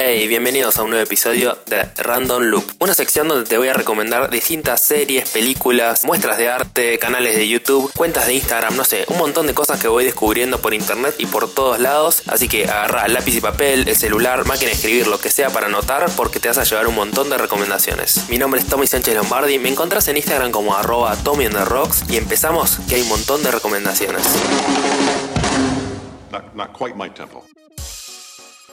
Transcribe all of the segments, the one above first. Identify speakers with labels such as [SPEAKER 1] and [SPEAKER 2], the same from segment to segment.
[SPEAKER 1] Hey, bienvenidos a un nuevo episodio de Random Loop, una sección donde te voy a recomendar distintas series, películas, muestras de arte, canales de YouTube, cuentas de Instagram, no sé, un montón de cosas que voy descubriendo por internet y por todos lados. Así que agarra lápiz y papel, el celular, máquina de escribir, lo que sea para anotar, porque te vas a llevar un montón de recomendaciones. Mi nombre es Tommy Sánchez Lombardi, me encontrás en Instagram como arroba Tommy on the Rocks y empezamos que hay un montón de recomendaciones.
[SPEAKER 2] Not, quite my tempo.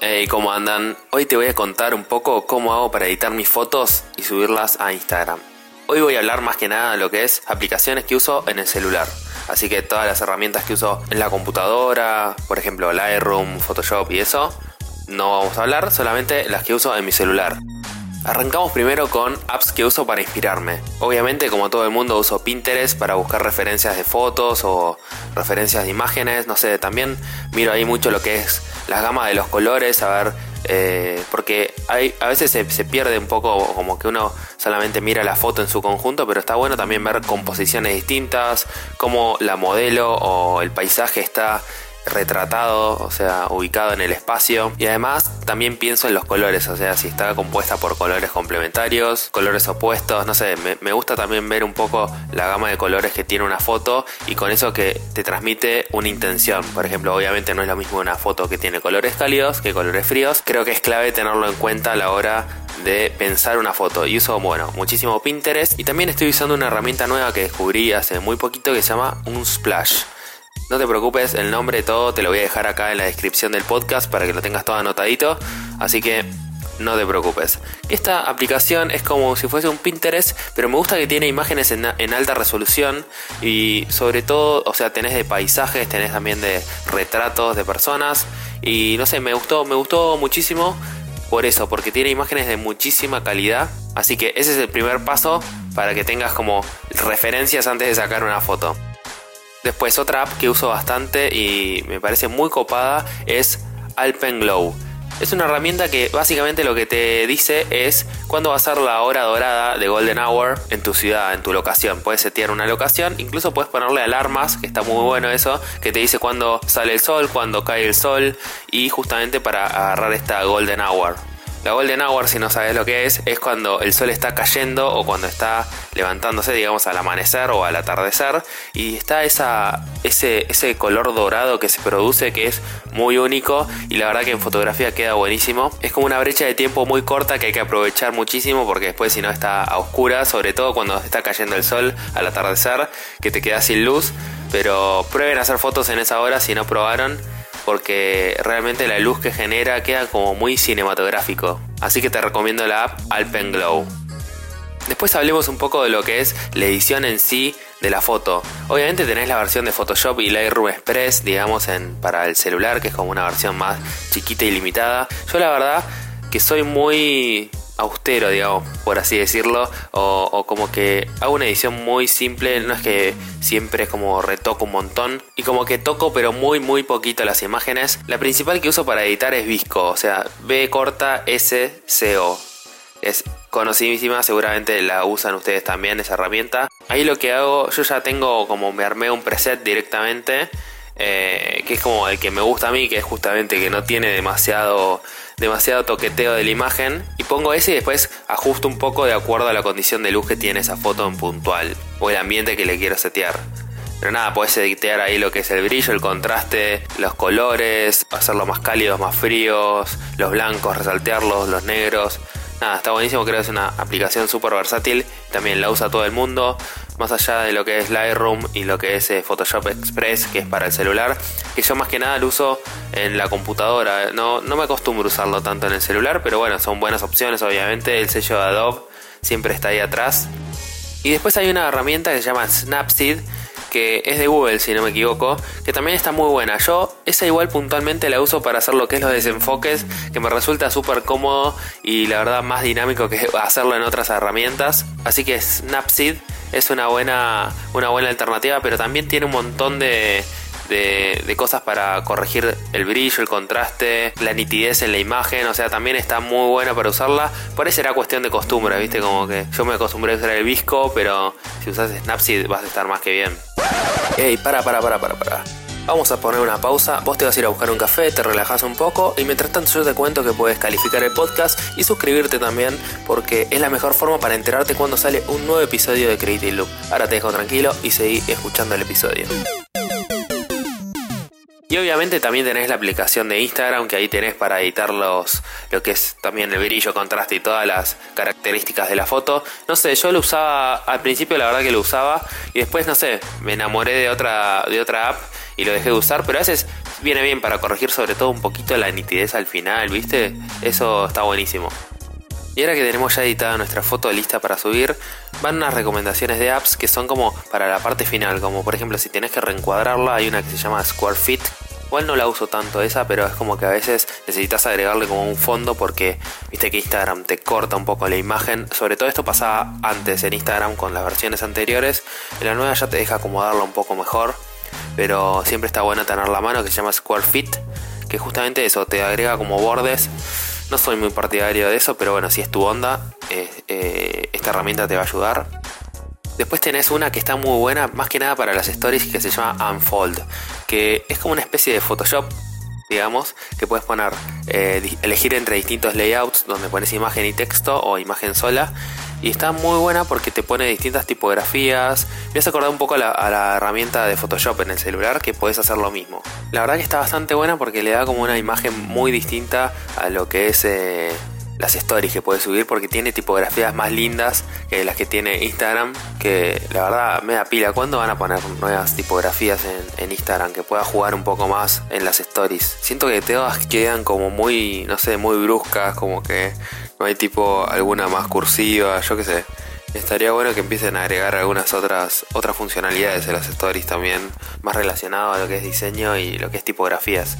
[SPEAKER 1] Hey, ¿cómo andan? Hoy te voy a contar un poco cómo hago para editar mis fotos y subirlas a Instagram. Hoy voy a hablar más que nada de lo que es aplicaciones que uso en el celular. Así que todas las herramientas que uso en la computadora, por ejemplo Lightroom, Photoshop y eso, no vamos a hablar, solamente las que uso en mi celular. Arrancamos primero con apps que uso para inspirarme. Obviamente, como todo el mundo, uso Pinterest para buscar referencias de fotos o referencias de imágenes. No sé, también miro ahí mucho lo que es las gamas de los colores, a ver, eh, porque a veces se, pierde un poco como que uno solamente mira la foto en su conjunto, pero está bueno también ver composiciones distintas, cómo la modelo o el paisaje está retratado, o sea, ubicado en el espacio. Y además también pienso en los colores, o sea, si está compuesta por colores complementarios, colores opuestos, no sé, me, gusta también ver un poco la gama de colores que tiene una foto y con eso que te transmite una intención. Por ejemplo, obviamente no es lo mismo una foto que tiene colores cálidos que colores fríos. Creo que es clave tenerlo en cuenta a la hora de pensar una foto y uso bueno muchísimo Pinterest y también estoy usando una herramienta nueva que descubrí hace muy poquito que se llama un splash no te preocupes, el nombre todo te lo voy a dejar acá en la descripción del podcast para que lo tengas todo anotadito. Así que no te preocupes. Esta aplicación es como si fuese un Pinterest, pero me gusta que tiene imágenes en, en, alta resolución y sobre todo, o sea, tenés de paisajes, tenés también de retratos de personas y no sé, me gustó, me gustó muchísimo por eso, porque tiene imágenes de muchísima calidad. Así que ese es el primer paso para que tengas como referencias antes de sacar una foto. Después otra app que uso bastante y me parece muy copada es Alpenglow. Es una herramienta que básicamente lo que te dice es cuándo va a ser la hora dorada de Golden Hour en tu ciudad, en tu locación. Puedes setear una locación, incluso puedes ponerle alarmas, que está muy bueno eso, que te dice cuándo sale el sol, cuándo cae el sol y justamente para agarrar esta Golden Hour. La Golden Hour, si no sabes lo que es, es cuando el sol está cayendo o cuando está levantándose, digamos, al amanecer o al atardecer. Y está esa, ese, ese color dorado que se produce que es muy único y la verdad que en fotografía queda buenísimo. Es como una brecha de tiempo muy corta que hay que aprovechar muchísimo porque después si no está a oscuras, sobre todo cuando está cayendo el sol al atardecer, que te queda sin luz. Pero prueben a hacer fotos en esa hora si no probaron porque realmente la luz que genera queda como muy cinematográfico. Así que te recomiendo la app Alpenglow. Después hablemos un poco de lo que es la edición en sí de la foto. Obviamente tenés la versión de Photoshop y Lightroom Express, digamos, en, para el celular, que es como una versión más chiquita y limitada. Yo la verdad que soy muy austero, digamos, por así decirlo, o, como que hago una edición muy simple, no es que siempre es como retoco un montón, y como que toco pero muy muy poquito las imágenes. La principal que uso para editar es Visco, o sea, B corta S C O. Es conocidísima, seguramente la usan ustedes también esa herramienta. Ahí lo que hago, yo ya tengo como me armé un preset directamente. Eh, que es como el que me gusta a mí, que es justamente que no tiene demasiado demasiado toqueteo de la imagen y pongo ese y después ajusto un poco de acuerdo a la condición de luz que tiene esa foto en puntual o el ambiente que le quiero setear. Pero nada, puedes editar ahí lo que es el brillo, el contraste, los colores, hacerlos más cálidos, más fríos, los blancos, resaltearlos, los negros. Nada, está buenísimo, creo que es una aplicación súper versátil, también la usa todo el mundo, más allá de lo que es Lightroom y lo que es Photoshop Express, que es para el celular, que yo más que nada lo uso en la computadora, no, no me acostumbro a usarlo tanto en el celular, pero bueno, son buenas opciones, obviamente, el sello de Adobe siempre está ahí atrás. Y después hay una herramienta que se llama Snapseed, que es de Google si no me equivoco, que también está muy buena. Yo esa igual puntualmente la uso para hacer lo que es los desenfoques, que me resulta súper cómodo y la verdad más dinámico que hacerlo en otras herramientas. Así que Snapseed es una buena, una buena alternativa, pero también tiene un montón de, de, cosas para corregir el brillo, el contraste, la nitidez en la imagen. O sea, también está muy buena para usarla. Por ahí será cuestión de costumbre, ¿viste? Como que yo me acostumbré a usar el Visco, pero si usas Snapseed vas a estar más que bien. Ey, para, para, para, para, para. Vamos a poner una pausa, vos te vas a ir a buscar un café, te relajas un poco y mientras tanto yo te cuento que puedes calificar el podcast y suscribirte también porque es la mejor forma para enterarte cuando sale un nuevo episodio de Creative Loop. Ahora te dejo tranquilo y seguí escuchando el episodio. Y obviamente también tenés la aplicación de Instagram que ahí tenés para editar los, lo que es también el brillo, contraste y todas las características de la foto. No sé, yo lo usaba al principio, la verdad que lo usaba y después no sé, me enamoré de otra de otra app y lo dejé de usar, pero a veces viene bien para corregir sobre todo un poquito la nitidez al final, ¿viste? Eso está buenísimo. Y ahora que tenemos ya editada nuestra foto lista para subir, van unas recomendaciones de apps que son como para la parte final, como por ejemplo si tienes que reencuadrarla, hay una que se llama Square Fit. Igual no la uso tanto esa, pero es como que a veces necesitas agregarle como un fondo porque viste que Instagram te corta un poco la imagen. Sobre todo esto pasaba antes en Instagram con las versiones anteriores. En la nueva ya te deja acomodarla un poco mejor pero siempre está bueno tener la mano que se llama Square Fit, que justamente eso te agrega como bordes. No soy muy partidario de eso, pero bueno, si es tu onda, eh, eh, esta herramienta te va a ayudar. Después tenés una que está muy buena, más que nada para las stories, que se llama Unfold, que es como una especie de Photoshop, digamos, que puedes poner, eh, elegir entre distintos layouts, donde pones imagen y texto o imagen sola, y está muy buena porque te pone distintas tipografías. Me has acordado un poco a la, herramienta de Photoshop en el celular que puedes hacer lo mismo. La verdad que está bastante buena porque le da como una imagen muy distinta a lo que es eh, las stories que puedes subir porque tiene tipografías más lindas que las que tiene Instagram. Que la verdad me da pila. ¿Cuándo van a poner nuevas tipografías en, Instagram que pueda jugar un poco más en las stories? Siento que todas quedan como muy, no sé, muy bruscas, como que no hay tipo alguna más cursiva, yo qué sé. Estaría bueno que empiecen a agregar algunas otras, otras funcionalidades de las stories también, más relacionado a lo que es diseño y lo que es tipografías.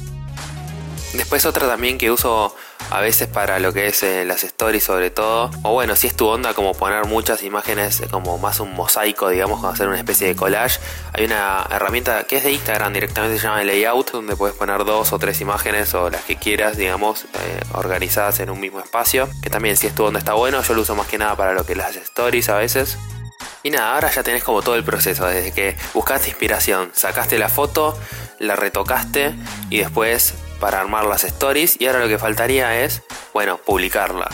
[SPEAKER 1] Después otra también que uso a veces para lo que es eh, las stories sobre todo. O bueno, si es tu onda como poner muchas imágenes eh, como más un mosaico, digamos, como hacer una especie de collage. Hay una herramienta que es de Instagram directamente, se llama Layout, donde puedes poner dos o tres imágenes o las que quieras, digamos, eh, organizadas en un mismo espacio. Que también si es tu onda está bueno, yo lo uso más que nada para lo que las stories a veces. Y nada, ahora ya tenés como todo el proceso, desde que buscaste inspiración, sacaste la foto, la retocaste y después para armar las stories y ahora lo que faltaría es, bueno, publicarla.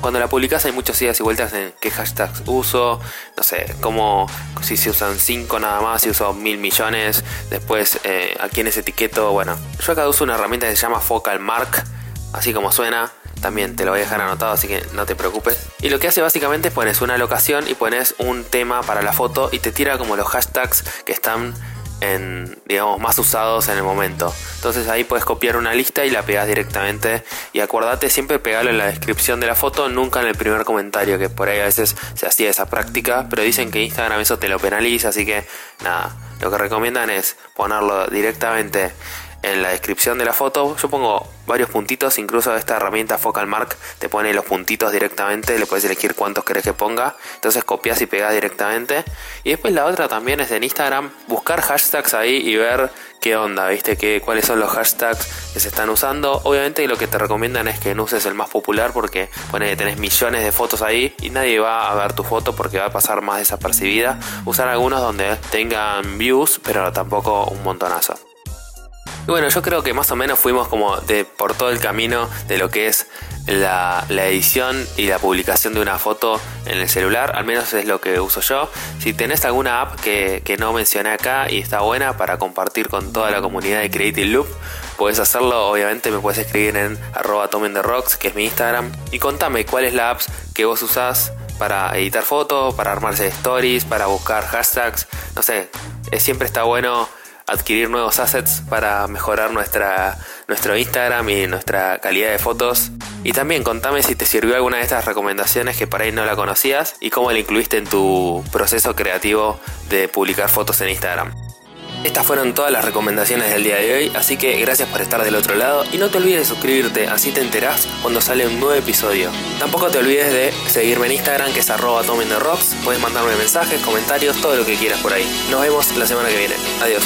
[SPEAKER 1] Cuando la publicas hay muchos ideas y vueltas en qué hashtags uso, no sé, cómo, si se usan 5 nada más, si uso mil millones, después eh, a quiénes etiqueto, bueno. Yo acá uso una herramienta que se llama Focal Mark, así como suena, también te lo voy a dejar anotado, así que no te preocupes. Y lo que hace básicamente es pones una locación y pones un tema para la foto y te tira como los hashtags que están en, digamos, más usados en el momento. Entonces ahí puedes copiar una lista y la pegas directamente. Y acuérdate siempre pegarlo en la descripción de la foto, nunca en el primer comentario, que por ahí a veces se hacía esa práctica, pero dicen que Instagram eso te lo penaliza, así que nada, lo que recomiendan es ponerlo directamente en la descripción de la foto yo pongo varios puntitos, incluso esta herramienta Focal Mark te pone los puntitos directamente, le puedes elegir cuántos querés que ponga, entonces copias y pegas directamente. Y después la otra también es en Instagram, buscar hashtags ahí y ver qué onda, viste, que, cuáles son los hashtags que se están usando. Obviamente lo que te recomiendan es que no uses el más popular porque pone tenés millones de fotos ahí y nadie va a ver tu foto porque va a pasar más desapercibida. Usar algunos donde tengan views, pero tampoco un montonazo. Y bueno, yo creo que más o menos fuimos como de por todo el camino de lo que es la, edición y la publicación de una foto en el celular, al menos es lo que uso yo. Si tenés alguna app que, no mencioné acá y está buena para compartir con toda la comunidad de Creative Loop, puedes hacerlo, obviamente me puedes escribir en arroba Rocks, que es mi Instagram, y contame cuál es la app que vos usás para editar fotos, para armarse stories, para buscar hashtags, no sé, siempre está bueno adquirir nuevos assets para mejorar nuestra, nuestro Instagram y nuestra calidad de fotos. Y también contame si te sirvió alguna de estas recomendaciones que por ahí no la conocías y cómo la incluiste en tu proceso creativo de publicar fotos en Instagram. Estas fueron todas las recomendaciones del día de hoy, así que gracias por estar del otro lado y no te olvides de suscribirte, así te enterás cuando sale un nuevo episodio. Tampoco te olvides de seguirme en Instagram que es arroba rocks, puedes mandarme mensajes, comentarios, todo lo que quieras por ahí. Nos vemos la semana que viene. Adiós.